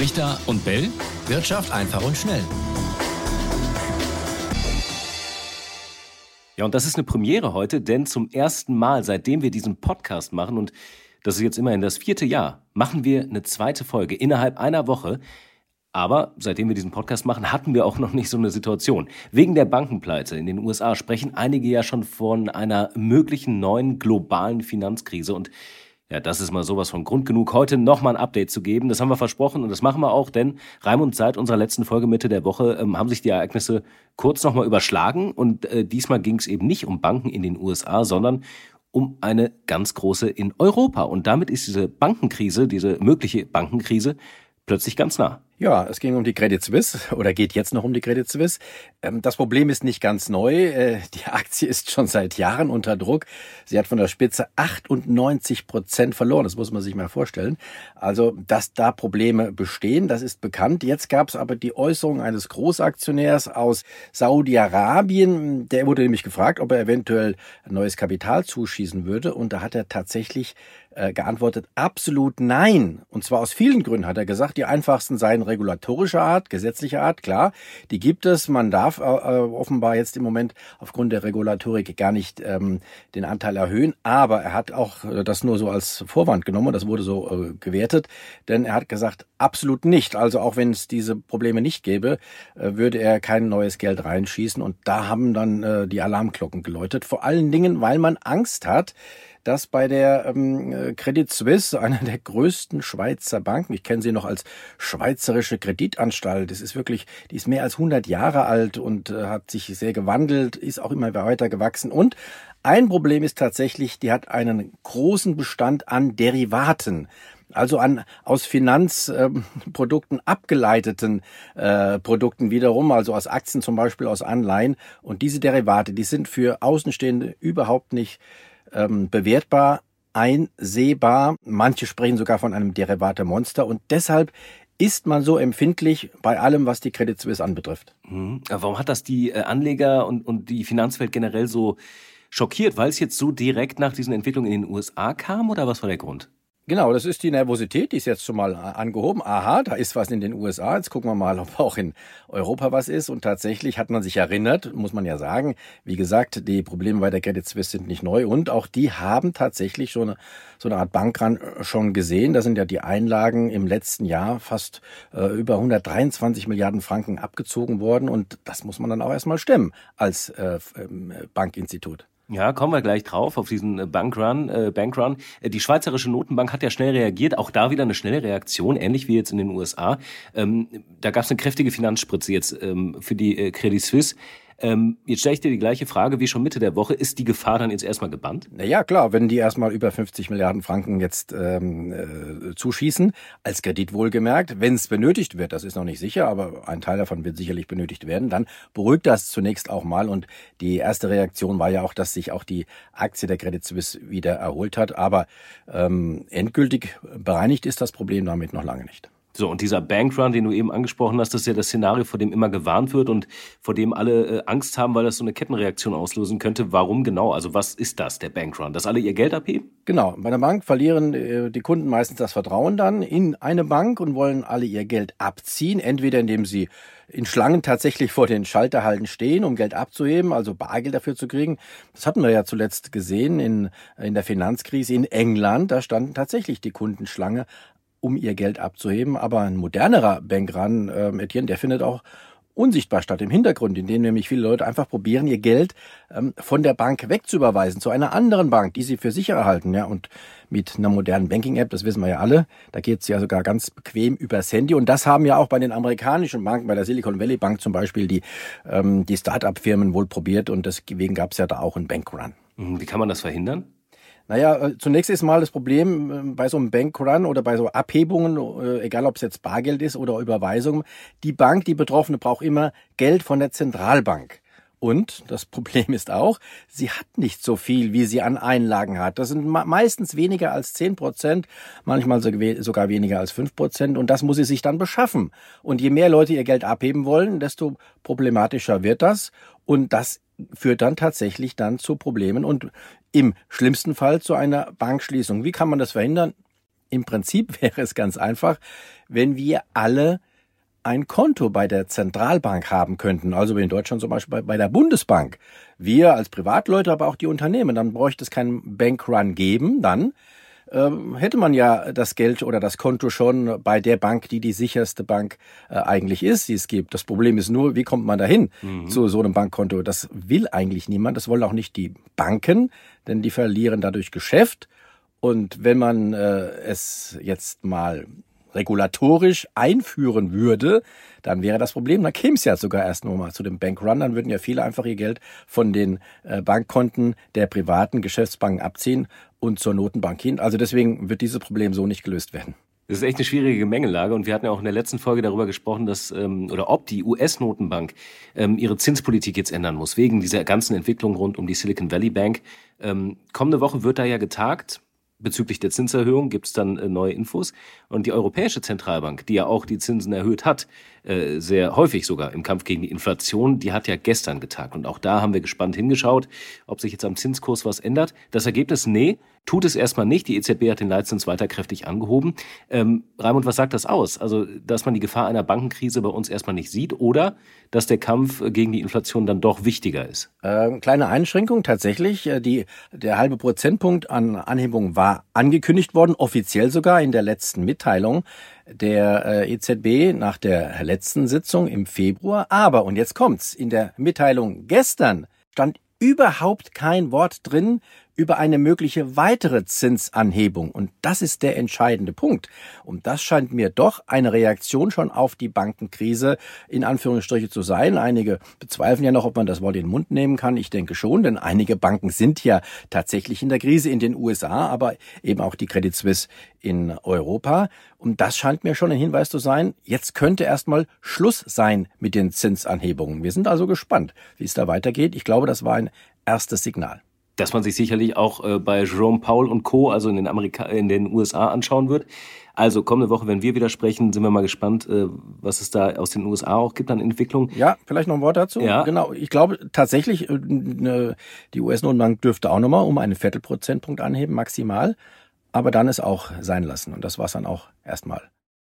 Richter und Bell. Wirtschaft einfach und schnell. Ja, und das ist eine Premiere heute, denn zum ersten Mal, seitdem wir diesen Podcast machen, und das ist jetzt immerhin das vierte Jahr, machen wir eine zweite Folge innerhalb einer Woche. Aber seitdem wir diesen Podcast machen, hatten wir auch noch nicht so eine Situation. Wegen der Bankenpleite in den USA sprechen einige ja schon von einer möglichen neuen globalen Finanzkrise. Und ja, das ist mal sowas von Grund genug, heute nochmal ein Update zu geben. Das haben wir versprochen und das machen wir auch, denn Raimund, seit unserer letzten Folge Mitte der Woche ähm, haben sich die Ereignisse kurz nochmal überschlagen. Und äh, diesmal ging es eben nicht um Banken in den USA, sondern um eine ganz große in Europa. Und damit ist diese Bankenkrise, diese mögliche Bankenkrise, plötzlich ganz nah. Ja, es ging um die Credit Suisse oder geht jetzt noch um die Credit Suisse. Ähm, das Problem ist nicht ganz neu. Äh, die Aktie ist schon seit Jahren unter Druck. Sie hat von der Spitze 98 Prozent verloren. Das muss man sich mal vorstellen. Also, dass da Probleme bestehen, das ist bekannt. Jetzt gab es aber die Äußerung eines Großaktionärs aus Saudi-Arabien. Der wurde nämlich gefragt, ob er eventuell neues Kapital zuschießen würde. Und da hat er tatsächlich äh, geantwortet, absolut nein. Und zwar aus vielen Gründen hat er gesagt. Die einfachsten seien regulatorischer Art, gesetzlicher Art, klar, die gibt es. Man darf äh, äh, offenbar jetzt im Moment aufgrund der Regulatorik gar nicht ähm, den Anteil erhöhen, aber er hat auch äh, das nur so als Vorwand genommen das wurde so äh, gewertet, denn er hat gesagt, absolut nicht. Also auch wenn es diese Probleme nicht gäbe, äh, würde er kein neues Geld reinschießen und da haben dann äh, die Alarmglocken geläutet. Vor allen Dingen, weil man Angst hat, dass bei der ähm, Credit Suisse, einer der größten Schweizer Banken, ich kenne sie noch als Schweizerische Kreditanstalt, das ist wirklich, die ist mehr als 100 Jahre alt und äh, hat sich sehr gewandelt, ist auch immer weiter gewachsen und ein Problem ist tatsächlich, die hat einen großen Bestand an Derivaten also an aus Finanzprodukten äh, abgeleiteten äh, Produkten wiederum, also aus Aktien zum Beispiel, aus Anleihen. Und diese Derivate, die sind für Außenstehende überhaupt nicht ähm, bewertbar, einsehbar. Manche sprechen sogar von einem Derivate-Monster und deshalb ist man so empfindlich bei allem, was die Credit Suisse anbetrifft. Mhm. Warum hat das die äh, Anleger und, und die Finanzwelt generell so schockiert? Weil es jetzt so direkt nach diesen Entwicklungen in den USA kam oder was war der Grund? Genau, das ist die Nervosität, die ist jetzt schon mal angehoben. Aha, da ist was in den USA. Jetzt gucken wir mal, ob auch in Europa was ist. Und tatsächlich hat man sich erinnert, muss man ja sagen. Wie gesagt, die Probleme bei der Credit Suisse sind nicht neu. Und auch die haben tatsächlich schon so eine Art Bankrun schon gesehen. Da sind ja die Einlagen im letzten Jahr fast äh, über 123 Milliarden Franken abgezogen worden. Und das muss man dann auch erstmal stemmen als äh, ähm, Bankinstitut. Ja, kommen wir gleich drauf auf diesen äh, Bankrun. Äh, Bankrun. Äh, die Schweizerische Notenbank hat ja schnell reagiert, auch da wieder eine schnelle Reaktion, ähnlich wie jetzt in den USA. Ähm, da gab es eine kräftige Finanzspritze jetzt ähm, für die äh, Credit Suisse. Ähm, jetzt stelle ich dir die gleiche Frage wie schon Mitte der Woche. Ist die Gefahr dann jetzt erstmal gebannt? Naja, klar, wenn die erstmal über 50 Milliarden Franken jetzt ähm, äh, zuschießen, als Kredit wohlgemerkt, wenn es benötigt wird, das ist noch nicht sicher, aber ein Teil davon wird sicherlich benötigt werden, dann beruhigt das zunächst auch mal. Und die erste Reaktion war ja auch, dass sich auch die Aktie der Credit Suisse wieder erholt hat. Aber ähm, endgültig bereinigt ist das Problem damit noch lange nicht. So, und dieser Bankrun, den du eben angesprochen hast, das ist ja das Szenario, vor dem immer gewarnt wird und vor dem alle äh, Angst haben, weil das so eine Kettenreaktion auslösen könnte. Warum genau? Also was ist das, der Bankrun? Dass alle ihr Geld abheben? Genau. Bei der Bank verlieren äh, die Kunden meistens das Vertrauen dann in eine Bank und wollen alle ihr Geld abziehen, entweder indem sie in Schlangen tatsächlich vor den Schalterhalten stehen, um Geld abzuheben, also Bargeld dafür zu kriegen. Das hatten wir ja zuletzt gesehen in, in der Finanzkrise in England. Da standen tatsächlich die Kunden Schlange um ihr Geld abzuheben. Aber ein modernerer Bankrun, äh, Etienne, der findet auch unsichtbar statt im Hintergrund, in dem nämlich viele Leute einfach probieren, ihr Geld ähm, von der Bank wegzuüberweisen zu einer anderen Bank, die sie für sicher erhalten. Ja, und mit einer modernen Banking-App, das wissen wir ja alle, da geht's ja sogar ganz bequem übers Handy. Und das haben ja auch bei den amerikanischen Banken, bei der Silicon Valley Bank zum Beispiel, die, ähm, die Start-up-Firmen wohl probiert und deswegen gab's ja da auch einen Bankrun. Wie kann man das verhindern? Naja, äh, zunächst ist mal das Problem äh, bei so einem Bankrun oder bei so Abhebungen, äh, egal ob es jetzt Bargeld ist oder Überweisung, die Bank, die Betroffene braucht immer Geld von der Zentralbank. Und das Problem ist auch, sie hat nicht so viel, wie sie an Einlagen hat. Das sind meistens weniger als zehn Prozent, manchmal sogar weniger als fünf Prozent. Und das muss sie sich dann beschaffen. Und je mehr Leute ihr Geld abheben wollen, desto problematischer wird das. Und das führt dann tatsächlich dann zu Problemen und im schlimmsten Fall zu einer Bankschließung. Wie kann man das verhindern? Im Prinzip wäre es ganz einfach, wenn wir alle ein Konto bei der Zentralbank haben könnten, also in Deutschland zum Beispiel bei, bei der Bundesbank. Wir als Privatleute, aber auch die Unternehmen, dann bräuchte es keinen Bankrun geben, dann ähm, hätte man ja das Geld oder das Konto schon bei der Bank, die die sicherste Bank äh, eigentlich ist, die es gibt. Das Problem ist nur, wie kommt man dahin mhm. zu so einem Bankkonto? Das will eigentlich niemand. Das wollen auch nicht die Banken, denn die verlieren dadurch Geschäft. Und wenn man äh, es jetzt mal regulatorisch einführen würde, dann wäre das Problem, dann käme es ja sogar erst nur mal zu dem Bankrun, dann würden ja viele einfach ihr Geld von den äh, Bankkonten der privaten Geschäftsbanken abziehen und zur Notenbank hin. Also deswegen wird dieses Problem so nicht gelöst werden. Das ist echt eine schwierige Gemengelage und wir hatten ja auch in der letzten Folge darüber gesprochen, dass ähm, oder ob die US-Notenbank ähm, ihre Zinspolitik jetzt ändern muss wegen dieser ganzen Entwicklung rund um die Silicon Valley Bank. Ähm, kommende Woche wird da ja getagt bezüglich der Zinserhöhung gibt es dann äh, neue Infos. Und die Europäische Zentralbank, die ja auch die Zinsen erhöht hat, äh, sehr häufig sogar im Kampf gegen die Inflation, die hat ja gestern getagt. Und auch da haben wir gespannt hingeschaut, ob sich jetzt am Zinskurs was ändert. Das Ergebnis, nee, tut es erstmal nicht. Die EZB hat den Leitzins weiter kräftig angehoben. Ähm, Raimund, was sagt das aus? Also, dass man die Gefahr einer Bankenkrise bei uns erstmal nicht sieht oder dass der Kampf gegen die Inflation dann doch wichtiger ist? Ähm, kleine Einschränkung tatsächlich. Äh, die, der halbe Prozentpunkt an Anhebung war angekündigt worden, offiziell sogar in der letzten Mitteilung der äh, EZB nach der letzten Sitzung im Februar. Aber, und jetzt kommt's, in der Mitteilung gestern stand überhaupt kein Wort drin über eine mögliche weitere Zinsanhebung. Und das ist der entscheidende Punkt. Und das scheint mir doch eine Reaktion schon auf die Bankenkrise in Anführungsstriche zu sein. Einige bezweifeln ja noch, ob man das Wort in den Mund nehmen kann. Ich denke schon, denn einige Banken sind ja tatsächlich in der Krise in den USA, aber eben auch die Credit Suisse in Europa. Und das scheint mir schon ein Hinweis zu sein, jetzt könnte erstmal Schluss sein mit den Zinsanhebungen. Wir sind also gespannt, wie es da weitergeht. Ich glaube, das war ein erstes Signal dass man sich sicherlich auch äh, bei Jerome Powell und Co., also in den, Amerika in den USA anschauen wird. Also kommende Woche, wenn wir wieder sprechen, sind wir mal gespannt, äh, was es da aus den USA auch gibt an Entwicklung. Ja, vielleicht noch ein Wort dazu. Ja. Genau. Ich glaube tatsächlich, äh, ne, die US-Notenbank dürfte auch nochmal um einen Viertelprozentpunkt anheben, maximal. Aber dann ist auch sein lassen. Und das war es dann auch erstmal.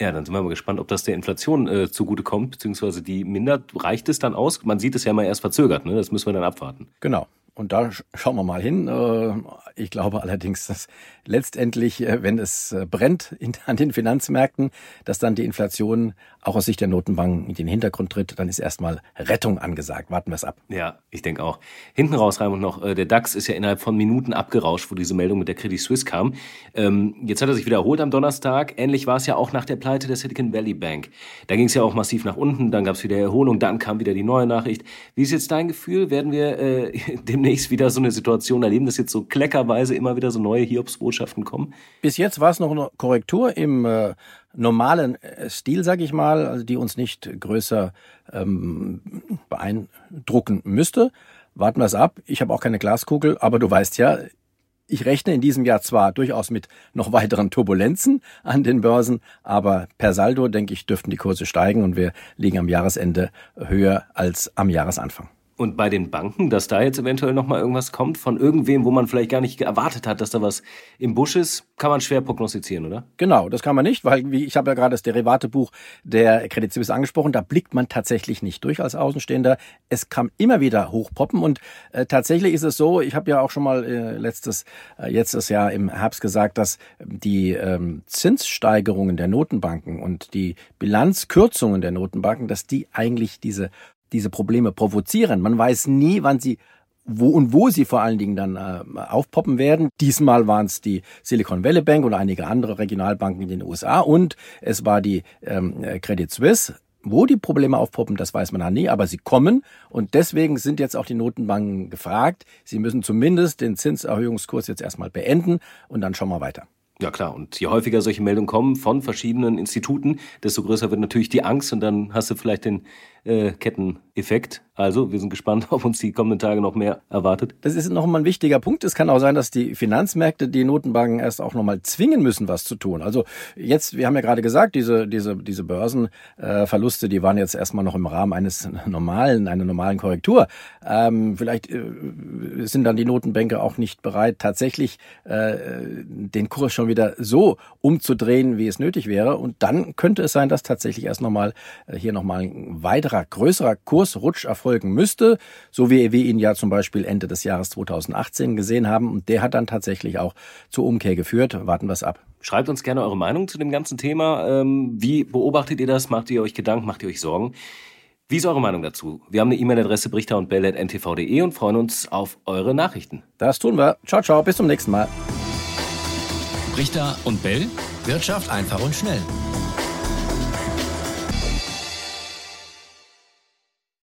Ja, dann sind wir mal gespannt, ob das der Inflation äh, zugutekommt, beziehungsweise die mindert. Reicht es dann aus? Man sieht es ja mal erst verzögert, ne? Das müssen wir dann abwarten. Genau. Und da schauen wir mal hin. Äh, ich glaube allerdings, dass letztendlich, äh, wenn es äh, brennt an den Finanzmärkten, dass dann die Inflation auch aus Sicht der Notenbanken in den Hintergrund tritt, dann ist erstmal Rettung angesagt. Warten wir es ab. Ja, ich denke auch. Hinten raus, Raimund, noch, der DAX ist ja innerhalb von Minuten abgerauscht, wo diese Meldung mit der Credit Suisse kam. Ähm, jetzt hat er sich wiederholt am Donnerstag. Ähnlich war es ja auch nach der Pleite der Silicon Valley Bank. Da ging es ja auch massiv nach unten, dann gab es wieder Erholung, dann kam wieder die neue Nachricht. Wie ist jetzt dein Gefühl? Werden wir äh, demnächst demnächst wieder so eine Situation erleben, dass jetzt so kleckerweise immer wieder so neue Hiobsbotschaften kommen? Bis jetzt war es noch eine Korrektur im äh, normalen äh, Stil, sage ich mal, also die uns nicht größer ähm, beeindrucken müsste. Warten wir es ab. Ich habe auch keine Glaskugel, aber du weißt ja, ich rechne in diesem Jahr zwar durchaus mit noch weiteren Turbulenzen an den Börsen, aber per Saldo, denke ich, dürften die Kurse steigen und wir liegen am Jahresende höher als am Jahresanfang. Und bei den Banken, dass da jetzt eventuell noch mal irgendwas kommt von irgendwem, wo man vielleicht gar nicht erwartet hat, dass da was im Busch ist, kann man schwer prognostizieren, oder? Genau, das kann man nicht, weil wie ich habe ja gerade das Derivatebuch der Credit Suisse angesprochen, da blickt man tatsächlich nicht durch als Außenstehender. Es kann immer wieder hochpoppen und äh, tatsächlich ist es so, ich habe ja auch schon mal äh, letztes äh, jetzt das Jahr im Herbst gesagt, dass die ähm, Zinssteigerungen der Notenbanken und die Bilanzkürzungen der Notenbanken, dass die eigentlich diese diese Probleme provozieren. Man weiß nie, wann sie wo und wo sie vor allen Dingen dann äh, aufpoppen werden. Diesmal waren es die Silicon Valley Bank und einige andere Regionalbanken in den USA und es war die ähm, Credit Suisse. Wo die Probleme aufpoppen, das weiß man ja nie, aber sie kommen und deswegen sind jetzt auch die Notenbanken gefragt. Sie müssen zumindest den Zinserhöhungskurs jetzt erstmal beenden und dann schauen wir weiter. Ja klar, und je häufiger solche Meldungen kommen von verschiedenen Instituten, desto größer wird natürlich die Angst und dann hast du vielleicht den äh, Ketteneffekt Effekt. Also, wir sind gespannt, ob uns die kommenden Tage noch mehr erwartet. Das ist noch mal ein wichtiger Punkt. Es kann auch sein, dass die Finanzmärkte die Notenbanken erst auch noch mal zwingen müssen, was zu tun. Also jetzt, wir haben ja gerade gesagt, diese, diese, diese Börsenverluste, die waren jetzt erstmal noch im Rahmen eines normalen, einer normalen Korrektur. Ähm, vielleicht äh, sind dann die Notenbanker auch nicht bereit, tatsächlich äh, den Kurs schon wieder so umzudrehen, wie es nötig wäre. Und dann könnte es sein, dass tatsächlich erst nochmal äh, hier nochmal ein weiterer, größerer Kursrutsch erfolgen müsste, so wie wir ihn ja zum Beispiel Ende des Jahres 2018 gesehen haben. Und der hat dann tatsächlich auch zur Umkehr geführt. Warten wir es ab. Schreibt uns gerne eure Meinung zu dem ganzen Thema. Ähm, wie beobachtet ihr das? Macht ihr euch Gedanken? Macht ihr euch Sorgen? Wie ist eure Meinung dazu? Wir haben eine E-Mail-Adresse brichter und bell.ntv.de und freuen uns auf eure Nachrichten. Das tun wir. Ciao, ciao. Bis zum nächsten Mal. Brichter und Bell. Wirtschaft einfach und schnell.